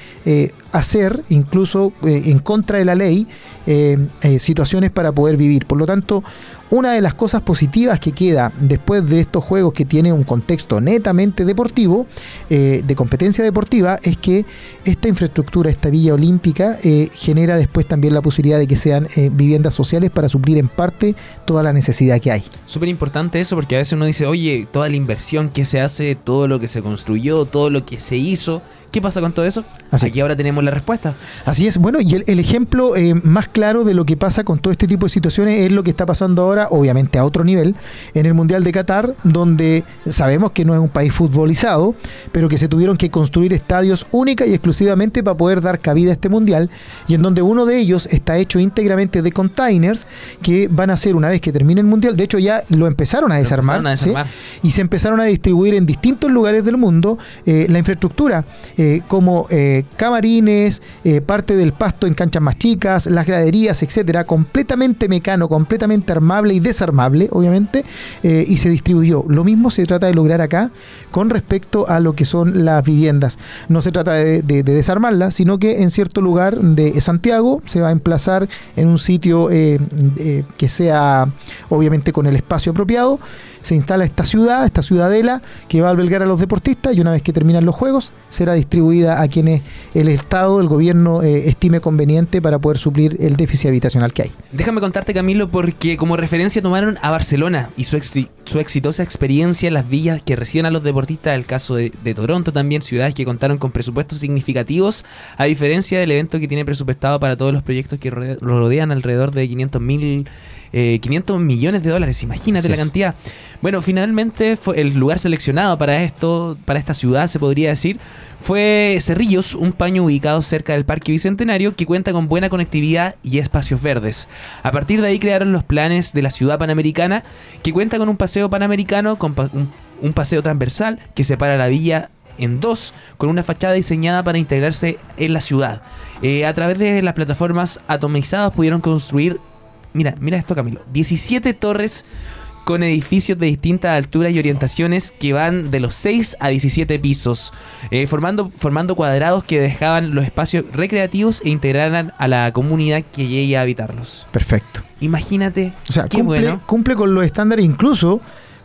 hacer, incluso eh, en contra de la ley, eh, eh, situaciones para poder vivir. Por lo tanto, una de las cosas positivas que queda después de estos juegos que tiene un contexto netamente deportivo, de competencia deportiva, es que esta infraestructura, esta villa olímpica, genera después también la posibilidad de que sean viviendas sociales para suplir en parte toda la necesidad que hay. Súper importante eso porque a veces uno dice, oye, toda la inversión que se hace, todo lo que se construyó, todo lo que se hizo, ¿qué pasa con todo eso? Así. Aquí ahora tenemos la respuesta. Así es, bueno, y el, el ejemplo eh, más claro de lo que pasa con todo este tipo de situaciones es lo que está pasando ahora, obviamente a otro nivel, en el Mundial de Qatar, donde sabemos que no es un país futbolizado, pero que se tuvieron que construir estadios única y exclusivamente para poder dar cabida a este Mundial, y en donde uno de ellos está hecho íntegramente de containers que van a ser una vez que termine el Mundial, de hecho ya lo empezaron a Lo desarmar, empezaron a ¿sí? desarmar. y se empezaron a distribuir en distintos lugares del mundo eh, la infraestructura, eh, como eh, camarines, eh, parte del pasto en canchas más chicas, las graderías, etcétera, completamente mecano, completamente armable y desarmable, obviamente, y se distribuyó. Lo mismo se trata de lograr acá con respecto a lo que son las viviendas. No se trata de, de- de desarmarlas, sino que en cierto lugar de Santiago se va a emplazar en un sitio que sea obviamente con el espacio apropiado se instala esta ciudad, esta ciudadela, que va a albergar a los deportistas y una vez que terminan los juegos será distribuida a quienes el Estado, el gobierno eh, estime conveniente para poder suplir el déficit habitacional que hay. Déjame contarte, Camilo, porque como referencia tomaron a Barcelona y su, exi- su exitosa experiencia en las villas que reciben a los deportistas, el caso de, de Toronto también, ciudades que contaron con presupuestos significativos, a diferencia del evento que tiene presupuestado para todos los proyectos que lo rodean alrededor de 500 mil... 500 millones de dólares, imagínate Así la es. cantidad. Bueno, finalmente fue el lugar seleccionado para esto, para esta ciudad, se podría decir, fue Cerrillos, un paño ubicado cerca del Parque Bicentenario que cuenta con buena conectividad y espacios verdes. A partir de ahí crearon los planes de la ciudad panamericana, que cuenta con un paseo panamericano, con pa- un, un paseo transversal que separa la villa en dos, con una fachada diseñada para integrarse en la ciudad. Eh, a través de las plataformas atomizadas pudieron construir, mira, mira esto Camilo, 17 torres con edificios de distintas alturas y orientaciones que van de los 6 a 17 pisos, eh, formando, formando cuadrados que dejaban los espacios recreativos e integraran a la comunidad que llegue a habitarlos. Perfecto. Imagínate, O sea, qué cumple, bueno. cumple con los estándares, incluso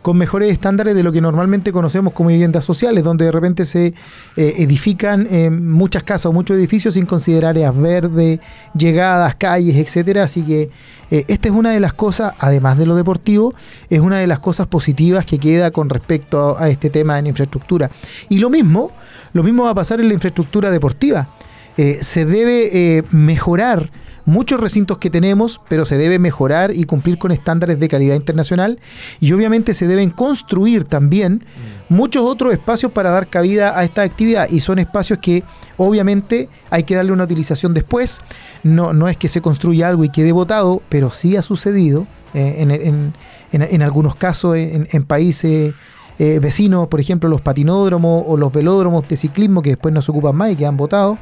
con mejores estándares de lo que normalmente conocemos como viviendas sociales, donde de repente se eh, edifican eh, muchas casas o muchos edificios sin considerar áreas verdes, llegadas, calles, etcétera. Así que eh, esta es una de las cosas, además de lo deportivo, es una de las cosas positivas que queda con respecto a, este tema en infraestructura. Y lo mismo, lo mismo va a pasar en la infraestructura deportiva. Se debe mejorar muchos recintos que tenemos, pero se debe mejorar y cumplir con estándares de calidad internacional. Y obviamente se deben construir también muchos otros espacios para dar cabida a esta actividad. Y son espacios que obviamente hay que darle una utilización después. No, no es que se construya algo y quede votado, pero sí ha sucedido eh, en, en- en- algunos casos en países eh, vecinos, por ejemplo, los patinódromos o los velódromos de ciclismo que después no se ocupan más y quedan votados.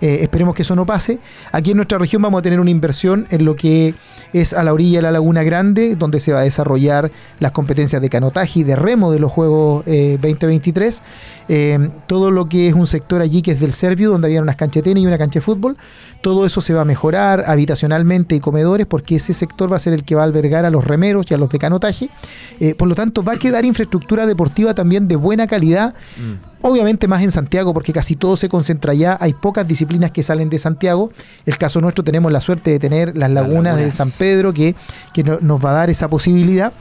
Eh, esperemos que eso no pase. Aquí en nuestra región vamos a tener una inversión en lo que es a la orilla de la Laguna Grande, donde se va a desarrollar las competencias de canotaje y de remo de los Juegos eh, 2023. Eh, todo lo que es un sector allí que es del Servio, donde había unas tenis y una cancha de fútbol. Todo eso se va a mejorar habitacionalmente y comedores, porque ese sector va a ser el que va a albergar a los remeros y a los de canotaje. Eh, por lo tanto, va a quedar infraestructura deportiva también de buena calidad. Obviamente más en Santiago, porque casi todo se concentra allá. Hay pocas disciplinas que salen de Santiago. El caso nuestro tenemos la suerte de tener las lagunas, de lagunas. San Pedro, que, que no- nos va a dar esa posibilidad.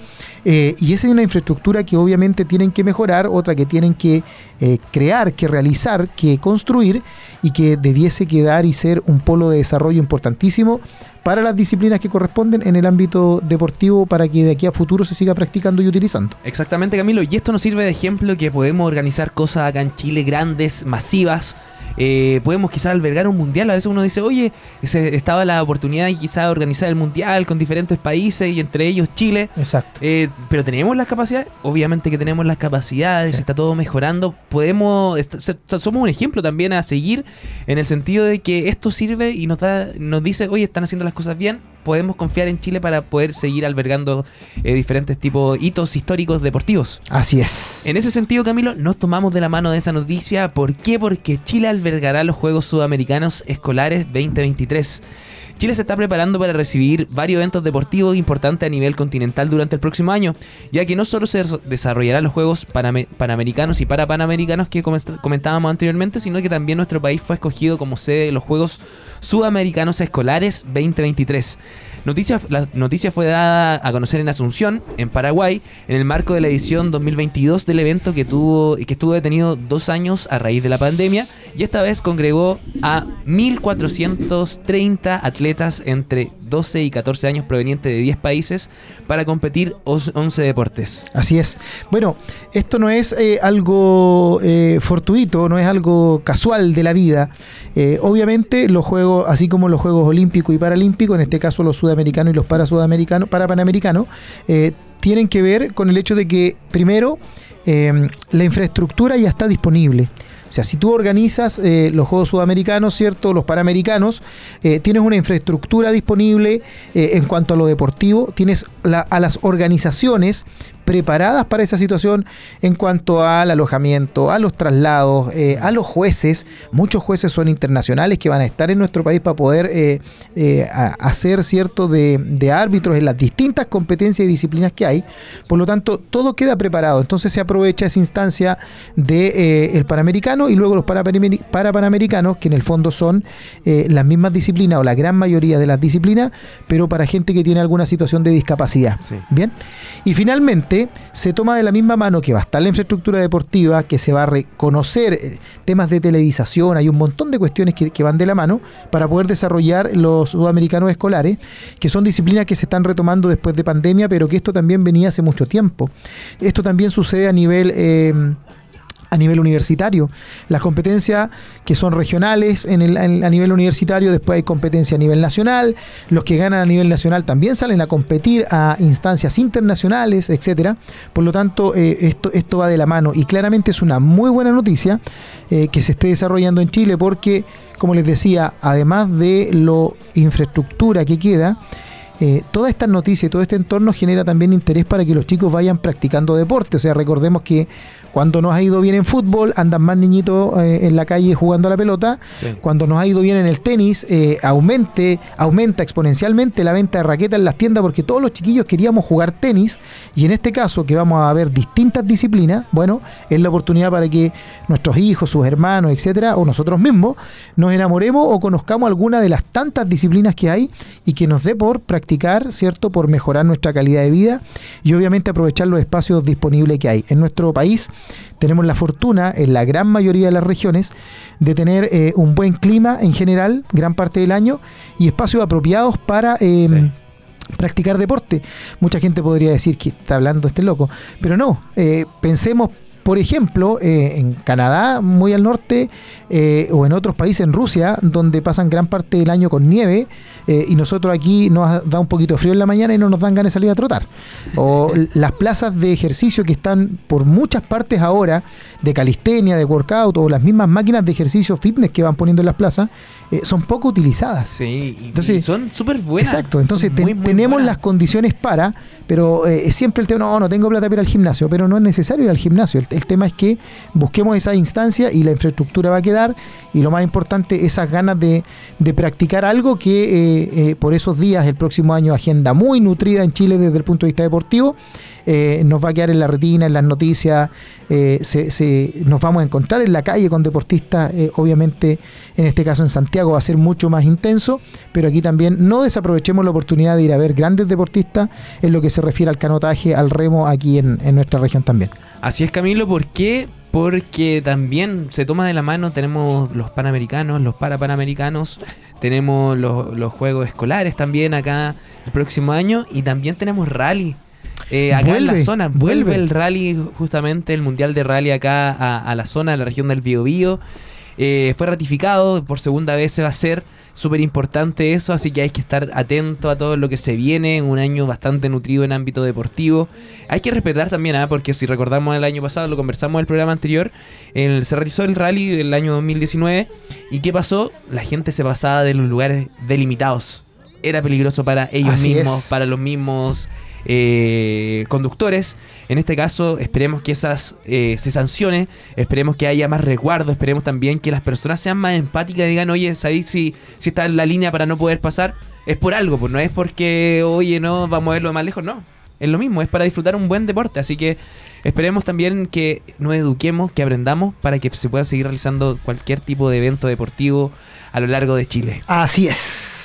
Eh, y esa es una infraestructura que obviamente tienen que mejorar, otra que tienen que eh, crear, que realizar, que construir y que debiese quedar y ser un polo de desarrollo importantísimo para las disciplinas que corresponden en el ámbito deportivo para que de aquí a futuro se siga practicando y utilizando. Exactamente, Camilo. Y esto nos sirve de ejemplo que podemos organizar cosas acá en Chile grandes, masivas. Eh, podemos quizás albergar un mundial. A veces uno dice, oye, se, estaba la oportunidad de quizás organizar el mundial con diferentes países y entre ellos Chile. Exacto. Eh, pero tenemos las capacidades, obviamente que tenemos las capacidades, Sí. está todo mejorando. Podemos, somos un ejemplo también a seguir en el sentido de que esto sirve y nos da, nos dice, oye, están haciendo las cosas bien. Podemos confiar en Chile para poder seguir albergando eh, diferentes tipos hitos históricos deportivos. Así es. En ese sentido, Camilo, nos tomamos de la mano de esa noticia. ¿Por qué? Porque Chile albergará los Juegos Sudamericanos Escolares 2023. Chile se está preparando para recibir varios eventos deportivos importantes a nivel continental durante el próximo año, ya que no solo se des- desarrollarán los Juegos Paname- Panamericanos y Parapanamericanos que comen- comentábamos anteriormente, sino que también nuestro país fue escogido como sede de los Juegos Sudamericanos Escolares 2023. La noticia fue dada a conocer en Asunción, en Paraguay, en el marco de la edición 2022 del evento que tuvo que estuvo detenido dos años a raíz de la pandemia y esta vez congregó a 1.430 atletas entre 12 y 14 años provenientes de 10 países para competir os- 11 deportes. Así es. Bueno, esto no es eh, algo eh, fortuito, no es algo casual de la vida. Eh, obviamente los juegos, así como los Juegos Olímpicos y Paralímpicos, en este caso los sudamericanos y los para sudamericanos, para panamericanos, eh, tienen que ver con el hecho de que primero eh, la infraestructura ya está disponible. O sea, si tú organizas eh, los Juegos Sudamericanos, ¿cierto? Los Panamericanos, eh, tienes una infraestructura disponible eh, en cuanto a lo deportivo, tienes la- a las organizaciones preparadas para esa situación en cuanto al alojamiento, a los traslados, eh, a los jueces. Muchos jueces son internacionales que van a estar en nuestro país para poder eh, eh, hacer cierto de, de árbitros en las distintas competencias y disciplinas que hay. Por lo tanto, todo queda preparado. Entonces se aprovecha esa instancia de eh, el Panamericano y luego los Parapanameri- Parapanamericanos, que en el fondo son eh, las mismas disciplinas o la gran mayoría de las disciplinas, pero para gente que tiene alguna situación de discapacidad. Sí. Bien. Y finalmente se toma de la misma mano que va a estar la infraestructura deportiva, que se va a reconocer eh, temas de televisación, hay un montón de cuestiones que, van de la mano para poder desarrollar los sudamericanos escolares, que son disciplinas que se están retomando después de pandemia, pero que esto también venía hace mucho tiempo. Esto también sucede a nivel... eh, a nivel universitario. Las competencias que son regionales en el, a nivel universitario, después hay competencia a nivel nacional. Los que ganan a nivel nacional también salen a competir a instancias internacionales, etcétera. Por lo tanto, eh, esto, esto va de la mano y claramente es una muy buena noticia eh, que se esté desarrollando en Chile porque, como les decía, además de lo infraestructura que queda, eh, toda esta noticia y todo este entorno genera también interés para que los chicos vayan practicando deporte. O sea, recordemos que cuando nos ha ido bien en fútbol, andan más niñitos eh, en la calle jugando a la pelota. Sí. Cuando nos ha ido bien en el tenis, eh, aumente, aumenta exponencialmente la venta de raquetas en las tiendas porque todos los chiquillos queríamos jugar tenis. Y en este caso, que vamos a ver distintas disciplinas, bueno, es la oportunidad para que nuestros hijos, sus hermanos, etcétera, o nosotros mismos, nos enamoremos o conozcamos alguna de las tantas disciplinas que hay y que nos dé por practicar practicar, ¿cierto? Por mejorar nuestra calidad de vida y obviamente aprovechar los espacios disponibles que hay. En nuestro país tenemos la fortuna, en la gran mayoría de las regiones, de tener eh, un buen clima en general, gran parte del año, y espacios apropiados para... eh, Sí. Practicar deporte. Mucha gente podría decir que está hablando este loco, pero no. eh, pensemos, por ejemplo, eh, en Canadá, muy al norte, eh, o en otros países, en Rusia, donde pasan gran parte del año con nieve, eh, y nosotros aquí nos da un poquito de frío en la mañana y no nos dan ganas de salir a trotar. O las plazas de ejercicio que están por muchas partes ahora, de calistenia, de workout, o las mismas máquinas de ejercicio fitness que van poniendo en las plazas, eh, son poco utilizadas. Sí, y, Entonces- y son súper buenas. Exacto, entonces muy, tenemos buenas. las condiciones para, pero eh, siempre el tema, no, no tengo plata para ir al gimnasio, pero no es necesario ir al gimnasio. El, el tema es que busquemos esa instancia y la infraestructura va a quedar y lo más importante, esas ganas de, de practicar algo que eh, eh, por esos días, el próximo año, agenda muy nutrida en Chile desde el punto de vista deportivo. Eh, nos va a quedar en la retina, en las noticias, eh, se- se- nos vamos a encontrar en la calle con deportistas, eh, obviamente en este caso en Santiago va a ser mucho más intenso, pero aquí también no desaprovechemos la oportunidad de ir a ver grandes deportistas en lo que se refiere al canotaje, al remo aquí en, nuestra región también. Así es, Camilo, ¿por qué? Porque también se toma de la mano, tenemos los panamericanos, los parapanamericanos, tenemos los, los juegos escolares también acá el próximo año y también tenemos rally. Eh, acá en la zona, vuelve vuelve. el rally, justamente el mundial de rally acá a, a la zona, a la región del Biobío. Eh, fue ratificado, por segunda vez se va a hacer, súper importante eso, así que hay que estar atento a todo lo que se viene, un año bastante nutrido en ámbito deportivo. Hay que respetar también, ¿ah? porque si recordamos el año pasado, lo conversamos en el programa anterior, el- se realizó el rally el año 2019 y ¿qué pasó? La gente se pasaba de los lugares delimitados. Era peligroso para ellos Así mismos, es. para los mismos eh, conductores. En este caso, esperemos que esas eh, se sancione, esperemos que haya más resguardo, esperemos también que las personas sean más empáticas y digan, oye, ¿sabéis si, si está en la línea para no poder pasar? Es por algo, pues no es porque, oye, no, vamos a verlo más lejos, no. Es lo mismo, es para disfrutar un buen deporte, así que esperemos también que nos eduquemos, que aprendamos para que se pueda seguir realizando cualquier tipo de evento deportivo a lo largo de Chile. Así es.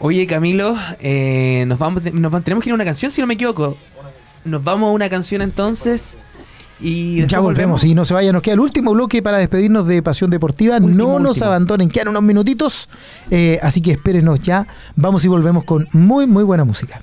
Oye, Camilo, eh, nos vamos, nos tenemos que ir a una canción, si no me equivoco. Nos vamos a una canción entonces y Ya volvemos y no se vaya, nos queda el último bloque para despedirnos de Pasión Deportiva. Último, no nos último. abandonen, quedan unos minutitos, eh, así que espérenos ya. Vamos y volvemos con muy, muy buena música.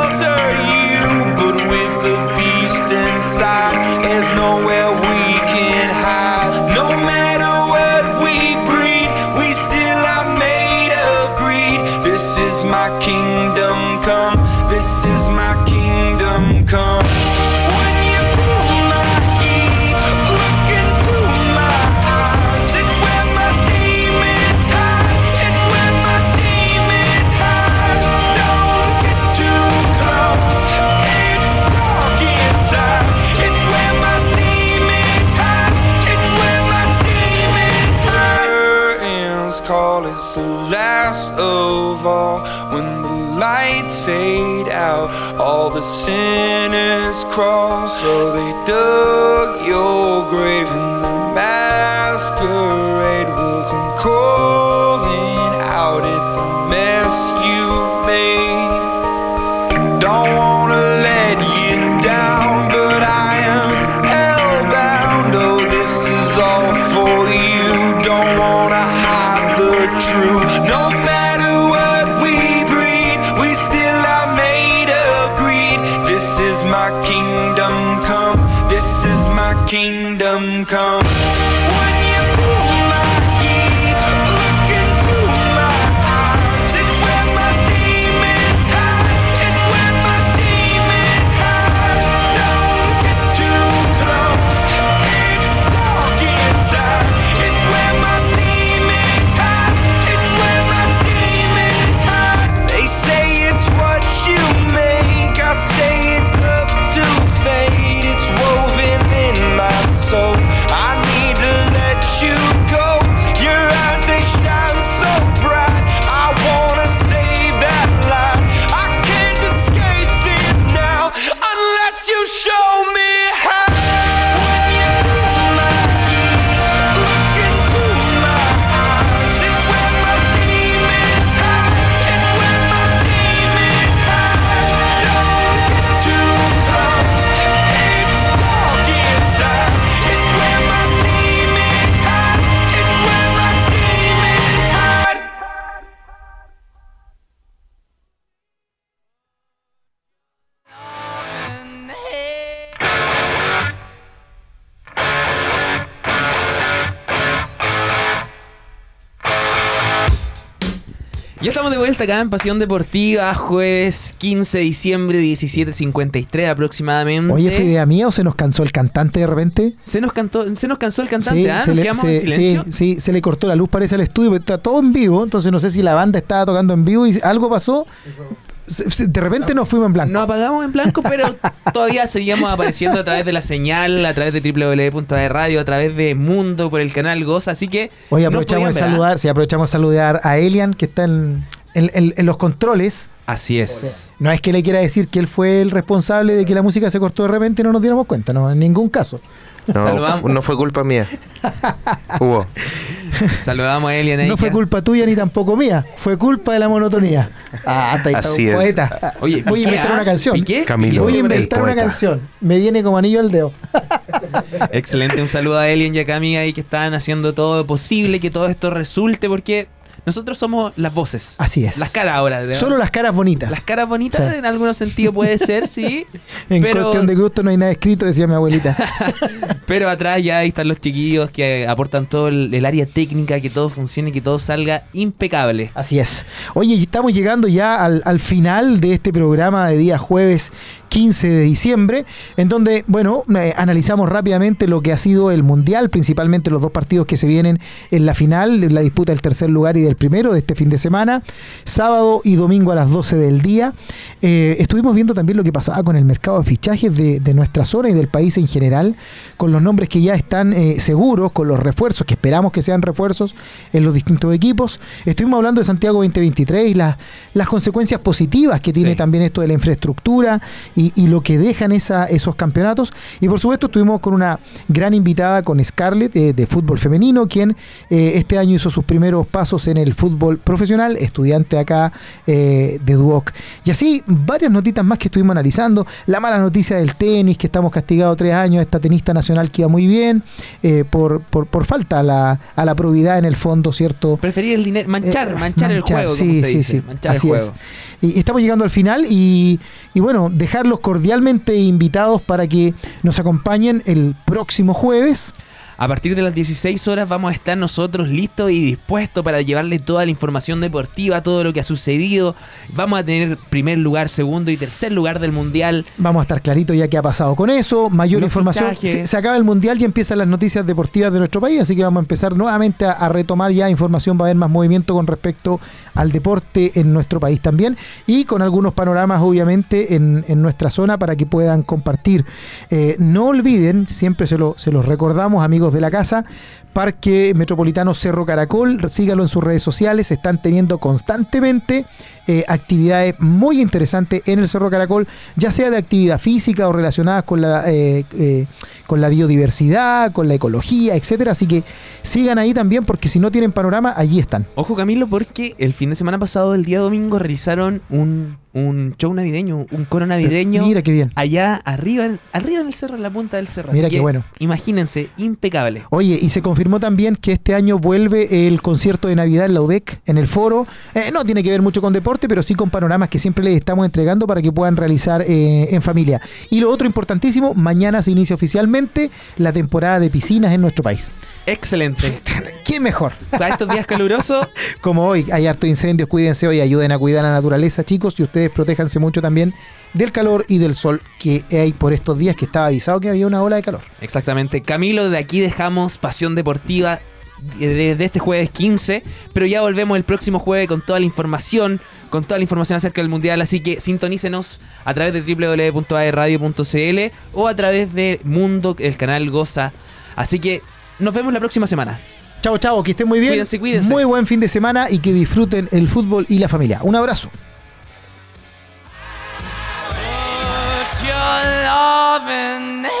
all. When the lights fade out, all the sinners crawl. So they dug your grave kingdom come. Vuelta acá en Pasión Deportiva, jueves 15 de diciembre, 17.53 aproximadamente. Oye, ¿fue idea mía o se nos cansó el cantante de repente? Se nos, cantó, se nos cansó el cantante, ¿ah? se Nos le, se- en silencio. sí, sí, se le cortó la luz, parece al estudio, pero está todo en vivo, entonces no sé si la banda estaba tocando en vivo y algo pasó. De repente nos fuimos en blanco. Nos apagamos en blanco, pero todavía seguíamos apareciendo a través de la señal, a través de www.radio, a través de Mundo, por el canal Goza, así que... Hoy no aprovechamos de ¿ah? saludar, sí, aprovechamos de saludar a Elian, que está en, en- en- en los controles. Así es. No es que le quiera decir que él fue el responsable de que la música se cortó de repente y no nos diéramos cuenta, no, en ningún caso. No, Saludamos. no fue culpa mía. Hugo. Saludamos a Elian ahí. No fue culpa tuya ni tampoco mía, fue culpa de la monotonía. Ah, hasta ahí está Así un es. poeta. Oye, voy a inventar ¿ah? una canción. Piqué, Camilo. Voy a inventar una canción. Me viene como anillo al dedo. Excelente, un saludo a Elian y a Cami ahí que están haciendo todo lo posible, que todo esto resulte, porque nosotros somos las voces. Así es. Las caras ahora. ¿no? Solo las caras bonitas. Las caras bonitas en algunos sentidos puede ser, sí. en pero- cuestión de gusto no hay nada escrito, decía mi abuelita. Pero atrás ya ahí están los chiquillos que aportan todo el, el área técnica, que todo funcione, que todo salga impecable. Así es. Oye, estamos llegando ya al, al final de este programa de día jueves 15 de diciembre, en donde, bueno, eh, analizamos rápidamente lo que ha sido el Mundial, principalmente los dos partidos que se vienen en la final, la disputa del tercer lugar y del primero de este fin de semana, sábado y domingo a las 12 del día. Eh, estuvimos viendo también lo que pasaba con el mercado de fichajes de, de nuestra zona y del país en general, con los nombres que ya están eh, seguros, con los refuerzos, que esperamos que sean refuerzos en los distintos equipos. Estuvimos hablando de Santiago 2023 y las, las consecuencias positivas que tiene Sí. también esto de la infraestructura y, y lo que dejan esa, esos campeonatos. Y por supuesto estuvimos con una gran invitada, con Scarlett, eh, de fútbol femenino, quien eh, este año hizo sus primeros pasos en el fútbol profesional, estudiante acá eh, de Duoc. Y así varias notitas más que estuvimos analizando. La mala noticia del tenis, que estamos castigados tres años, esta tenista nacional que iba muy bien, eh, por, por, por falta a la, a la probidad en el fondo, ¿cierto? Preferir el dinero, manchar, manchar, el juego, como se dice. Manchar así el es. juego. Y estamos llegando al final y, y bueno, cordialmente invitados para que nos acompañen el próximo jueves. A partir de las 16 horas vamos a estar nosotros listos y dispuestos para llevarle toda la información deportiva, todo lo que ha sucedido. Vamos a tener primer lugar, segundo y tercer lugar del mundial. Vamos a estar clarito ya qué ha pasado con eso, mayor Los información. Se, se acaba el mundial y empiezan las noticias deportivas de nuestro país, así que vamos a empezar nuevamente a, a retomar ya información, va a haber más movimiento con respecto al deporte en nuestro país también y con algunos panoramas obviamente en, en nuestra zona para que puedan compartir. Eh, no olviden, siempre se, lo, se los recordamos amigos de la casa, Parque Metropolitano Cerro Caracol, síganlo en sus redes sociales, están teniendo constantemente eh, actividades muy interesantes en el Cerro Caracol, ya sea de actividad física o relacionadas con la, eh, eh, con la biodiversidad, con la ecología, etcétera. Así que sigan ahí también, porque si no tienen panorama, allí están. Ojo Camilo, porque el fin de semana pasado, el día domingo, realizaron un, un show navideño, un coro navideño. Mira qué bien. Allá arriba, en- arriba en el cerro, en la punta del cerro. Mira Así qué que bueno. Imagínense, impecable. Oye, y se confirmó también que este año vuelve el concierto de Navidad en la UDEC, en el foro. Eh, no tiene que ver mucho con deporte, pero sí con panoramas que siempre les estamos entregando para que puedan realizar eh, en familia. Y lo otro importantísimo, mañana se inicia oficialmente la temporada de piscinas en nuestro país. Excelente. ¿Qué mejor? Para estos días calurosos, Como hoy hay harto incendios, cuídense hoy, ayuden a cuidar la naturaleza, chicos, y ustedes protéjanse mucho también del calor y del sol que hay por estos días, que estaba avisado que había una ola de calor. Exactamente. Camilo, de aquí dejamos Pasión Deportiva desde este jueves 15, pero ya volvemos el próximo jueves con toda la información, con toda la información acerca del Mundial, así que sintonícenos a través de www.aerradio.cl o a través de Mundo, el canal Goza. Así que nos vemos la próxima semana. Chao, chao, que estén muy bien. Cuídense, cuídense. Muy buen fin de semana y que disfruten el fútbol y la familia. Un abrazo. your love and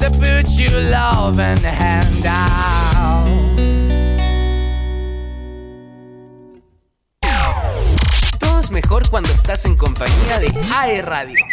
To put your loving hand out. Todo es mejor cuando estás en compañía de AE Radio.